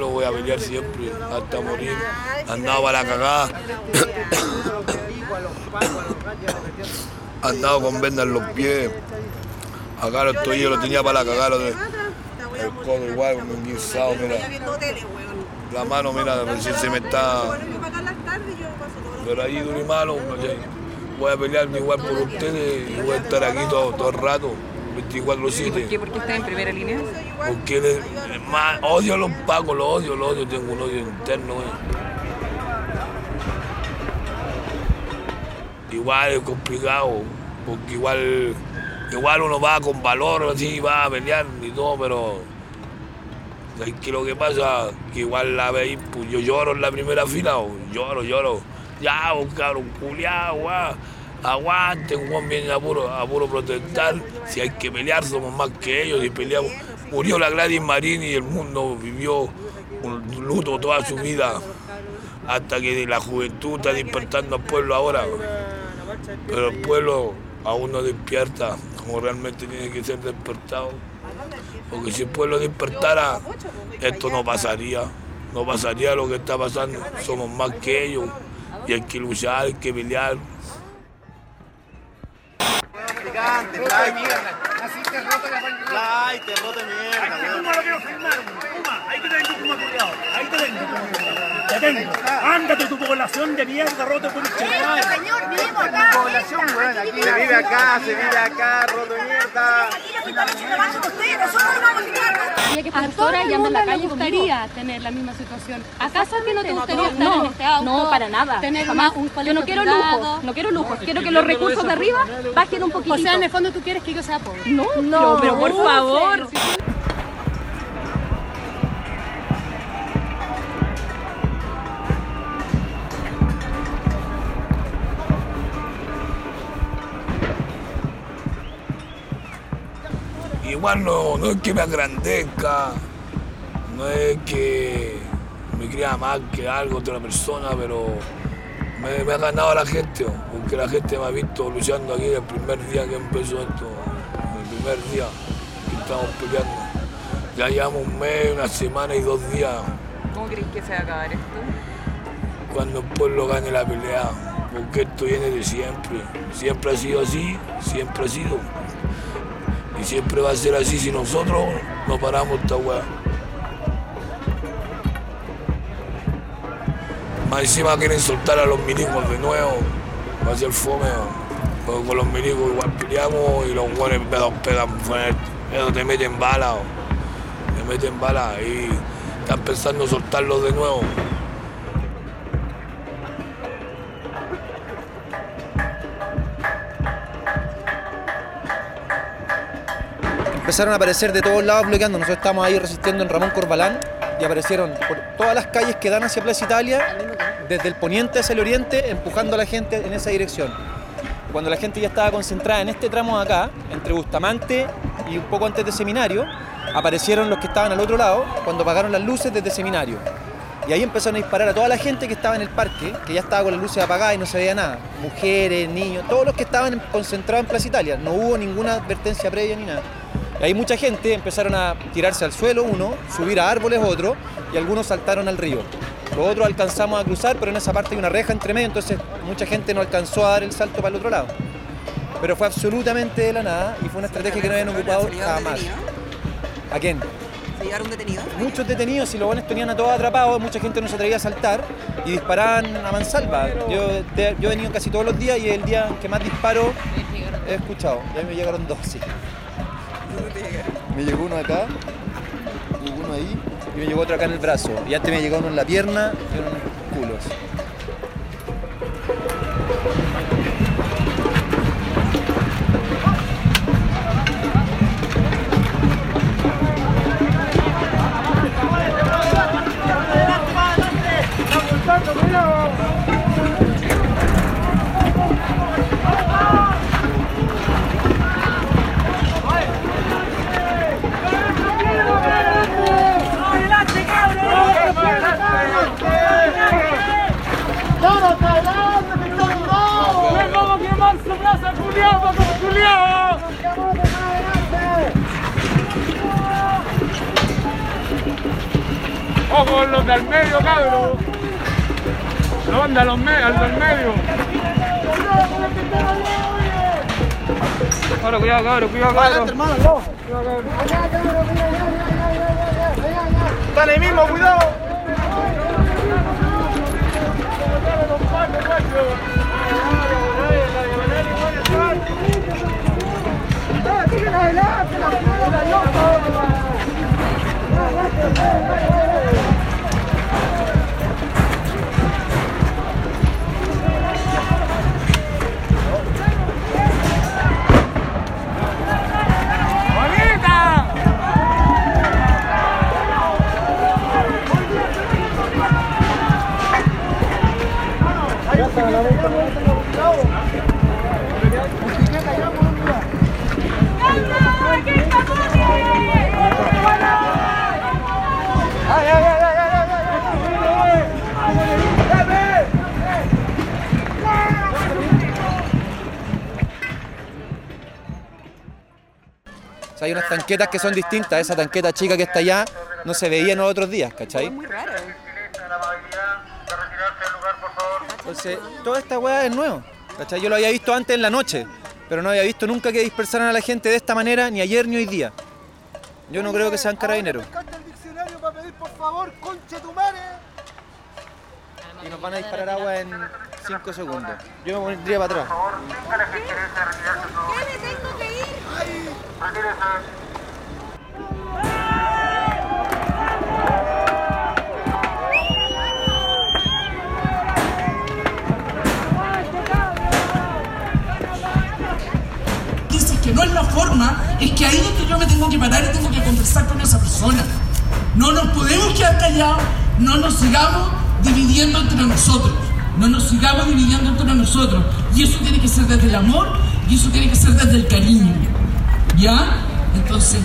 Durimalo voy a pelear siempre, hasta morir. Andaba para la cagada. Andaba con vendas en los pies. Acá lo estoy, yo lo tenía para la cagada. El codo igual, un guisado, mira. La mano, mira, si se me está. Pero ahí Durimalo, voy a pelear igual por ustedes y voy a estar aquí todo, todo el rato. 24-7. ¿Por qué? ¿Por qué está en primera línea? Porque le- más, odio a los pacos, los odio, los odio, tengo un odio interno. eh. Igual es complicado, porque igual, igual uno va con valor, así, va a pelear y todo, pero ¿sabes qué lo que pasa? Que igual la veis, pues yo lloro en la primera fila, o lloro, lloro. Ya, un cabrón culiado, guau. Aguante, Juan viene a puro, a protestar. Si hay que pelear, somos más que ellos y peleamos. Murió la Gladys Marín y el mundo vivió un luto toda su vida. Hasta que la juventud está despertando al pueblo ahora. Pero el pueblo aún no despierta como realmente tiene que ser despertado. Porque si el pueblo despertara, esto no pasaría. No pasaría lo que está pasando. Somos más que ellos. Y hay que luchar, hay que pelear. Ay, te roto mierda, weón. Puma lo quiero firmar. Puma, ahí te tengo, Puma, cuidado. Ahí te tengo. Te tengo. Ándate tu población de mierda, roto por el chaval. Señor, vivimos acá. Población, weón, aquí se vive acá, se vive acá, roto mierda. Que no vamos a que es todo el y anda en la mundo calle le conmigo. gustaría tener la misma situación. ¿Acaso a ti no te No, gustaría no, estar no, en este auto? no, para nada. Tener Jamás. un Yo no quiero lujos, no quiero lujos. Quiero que los recursos de arriba bajen un poquito. O sea, en el fondo tú quieres que yo sea pobre. No, pero, pero por favor. Igual no, no es que me agrandezca, no es que me crea más que algo otra persona, pero me, me ha ganado la gente, porque la gente me ha visto luchando aquí el primer día que empezó esto, el primer día que estamos peleando. Ya llevamos un mes, una semana y dos días ¿Cómo crees que se va a acabar esto? cuando el pueblo gane la pelea, porque esto viene de siempre. Siempre ha sido así, siempre ha sido. Y siempre va a ser así si nosotros no paramos esta weá. Más encima quieren soltar a los milicos de nuevo. Va a ser fome. con los milicos igual peleamos y los buenos pedos pegan fuerte. Te meten bala. Te meten bala y están pensando soltarlos de nuevo. Empezaron a aparecer de todos lados bloqueando. Nosotros estábamos ahí resistiendo en Ramón Corbalán y aparecieron por todas las calles que dan hacia Plaza Italia, desde el poniente hacia el oriente, empujando a la gente en esa dirección. Cuando la gente ya estaba concentrada en este tramo de acá, entre Bustamante y un poco antes de Seminario, aparecieron los que estaban al otro lado cuando apagaron las luces desde Seminario. Y ahí empezaron a disparar a toda la gente que estaba en el parque, que ya estaba con las luces apagadas y no se veía nada. Mujeres, niños, todos los que estaban concentrados en Plaza Italia. No hubo ninguna advertencia previa ni nada. Y ahí mucha gente empezaron a tirarse al suelo, uno, subir a árboles, otro, y algunos saltaron al río. Los otros alcanzamos a cruzar, pero en esa parte hay una reja entre medio, entonces mucha gente no alcanzó a dar el salto para el otro lado. Pero fue absolutamente de la nada y fue una estrategia que no habían ocupado jamás. ¿A quién? ¿Se llevaron detenidos? Muchos detenidos y los buenos tenían a todos atrapados, mucha gente no se atrevía a saltar y disparaban a mansalva. Yo he venido casi todos los días y el día que más disparo he escuchado. Ya me llegaron dos, sí. Me llegó uno acá, me llegó uno ahí y me llegó otro acá en el brazo. Y antes me llegó uno en la pierna y uno en los culos. ¡Ojo los del medio, cabrón! ¡No anda los me al del medio! Ahora, cuidado, cabrón, cuidado, cabrón. Cuidado, cabrón. Están ahí mismo, cuidado. O sea, hay unas tanquetas que son distintas. Esa tanqueta chica que está allá no se veía en los otros días, ¿cachai? Muy raro. Entonces, toda esta weá es nuevo. ¿cachai? Yo lo había visto antes en la noche, pero no había visto nunca que dispersaran a la gente de esta manera, ni ayer ni hoy día. Yo no creo que sean carabineros. el diccionario para pedir por favor, concha tu madre. Y nos van a disparar agua en 5 segundos. Yo me pondría para atrás. ¿Qué me tengo que dices que no es la forma, es que ahí es donde yo me tengo que parar y tengo que conversar con esa persona. No nos podemos quedar callados, no nos sigamos dividiendo entre nosotros, no nos sigamos dividiendo entre nosotros. Y eso tiene que ser desde el amor y eso tiene que ser desde el cariño. ¿Ya? Entonces,